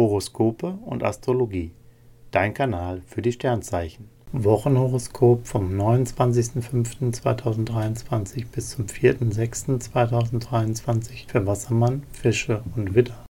Horoskope und Astrologie. Dein Kanal für die Sternzeichen. Wochenhoroskop vom 29.05.2023 bis zum 4.06.2023 für Wassermann, Fische und Widder.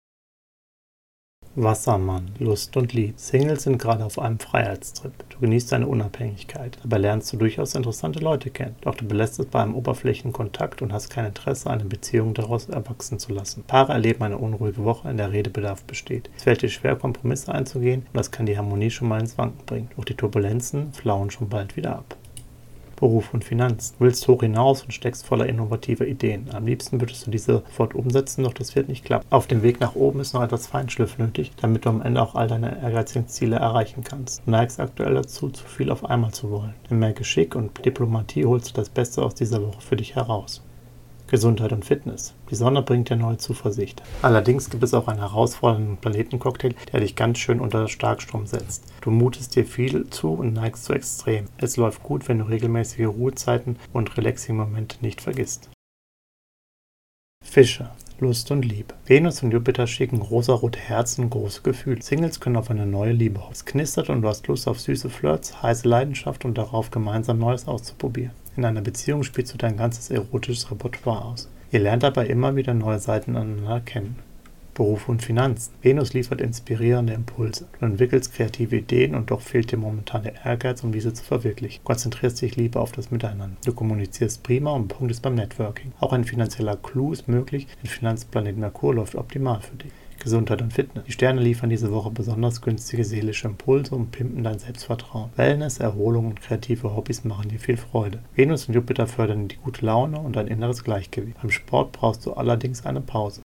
Wassermann, Lust und Lieb. Singles sind gerade auf einem Freiheitstrip. Du genießt deine Unabhängigkeit. Dabei lernst du durchaus interessante Leute kennen. Doch du belässt es bei einem Oberflächenkontakt und hast kein Interesse, eine Beziehung daraus erwachsen zu lassen. Paare erleben eine unruhige Woche, in der Redebedarf besteht. Es fällt dir schwer, Kompromisse einzugehen und das kann die Harmonie schon mal ins Wanken bringen. Doch die Turbulenzen flauen schon bald wieder ab. Beruf und Finanzen. Du willst hoch hinaus und steckst voller innovativer Ideen. Am liebsten würdest du diese sofort umsetzen, doch das wird nicht klappen. Auf dem Weg nach oben ist noch etwas Feinschliff nötig, damit du am Ende auch all deine ehrgeizigen Ziele erreichen kannst. Du neigst aktuell dazu, zu viel auf einmal zu wollen. Mit mehr Geschick und Diplomatie holst du das Beste aus dieser Woche für dich heraus. Gesundheit und Fitness. Die Sonne bringt dir neue Zuversicht. Allerdings gibt es auch einen herausfordernden Planetencocktail, der dich ganz schön unter Starkstrom setzt. Du mutest dir viel zu und neigst zu extrem. Es läuft gut, wenn du regelmäßige Ruhezeiten und Relaxing-Momente nicht vergisst. Fische. Lust und Liebe. Venus und Jupiter schicken rosa-rote Herzen und große Gefühle. Singles können auf eine neue Liebe hoffen. Es knistert und du hast Lust auf süße Flirts, heiße Leidenschaft und darauf, gemeinsam Neues auszuprobieren. In einer Beziehung spielst du dein ganzes erotisches Repertoire aus. Ihr lernt dabei immer wieder neue Seiten aneinander kennen. Beruf und Finanzen. Venus liefert inspirierende Impulse. Du entwickelst kreative Ideen und doch fehlt dir momentan der Ehrgeiz, um diese zu verwirklichen. Konzentrierst dich lieber auf das Miteinander. Du kommunizierst prima und punktest beim Networking. Auch ein finanzieller Clou ist möglich, denn Finanzplanet Merkur läuft optimal für dich. Gesundheit und Fitness. Die Sterne liefern diese Woche besonders günstige seelische Impulse und pimpen dein Selbstvertrauen. Wellness, Erholung und kreative Hobbys machen dir viel Freude. Venus und Jupiter fördern die gute Laune und dein inneres Gleichgewicht. Beim Sport brauchst du allerdings eine Pause.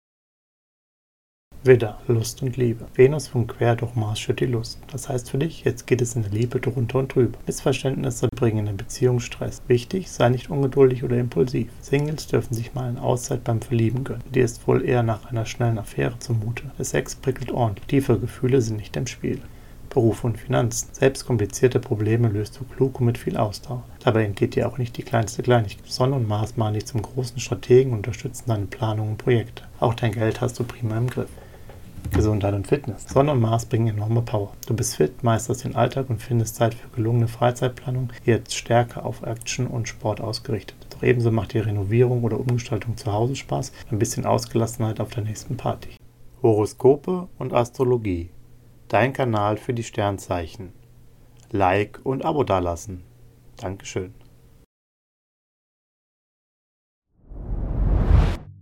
Widder, Lust und Liebe. Venus vom Quer durch Mars schürt die Lust. Das heißt für dich, jetzt geht es in der Liebe drunter und drüber. Missverständnisse bringen in der Beziehung Stress. Wichtig, sei nicht ungeduldig oder impulsiv. Singles dürfen sich mal eine Auszeit beim Verlieben gönnen. Dir ist wohl eher nach einer schnellen Affäre zumute. Der Sex prickelt ordentlich. Tiefe Gefühle sind nicht im Spiel. Beruf und Finanzen. Selbst komplizierte Probleme löst du klug und mit viel Ausdauer. Dabei entgeht dir auch nicht die kleinste Kleinigkeit. Sonne und Mars machen dich zum großen Strategen und unterstützen deine Planung und Projekte. Auch dein Geld hast du prima im Griff. Gesundheit und Fitness. Sonne und Mars bringen enorme Power. Du bist fit, meisterst den Alltag und findest Zeit für gelungene Freizeitplanung, jetzt stärker auf Action und Sport ausgerichtet. Doch ebenso macht die Renovierung oder Umgestaltung zu Hause Spaß, ein bisschen Ausgelassenheit auf der nächsten Party. Horoskope und Astrologie. Dein Kanal für die Sternzeichen. Like und Abo dalassen. Dankeschön.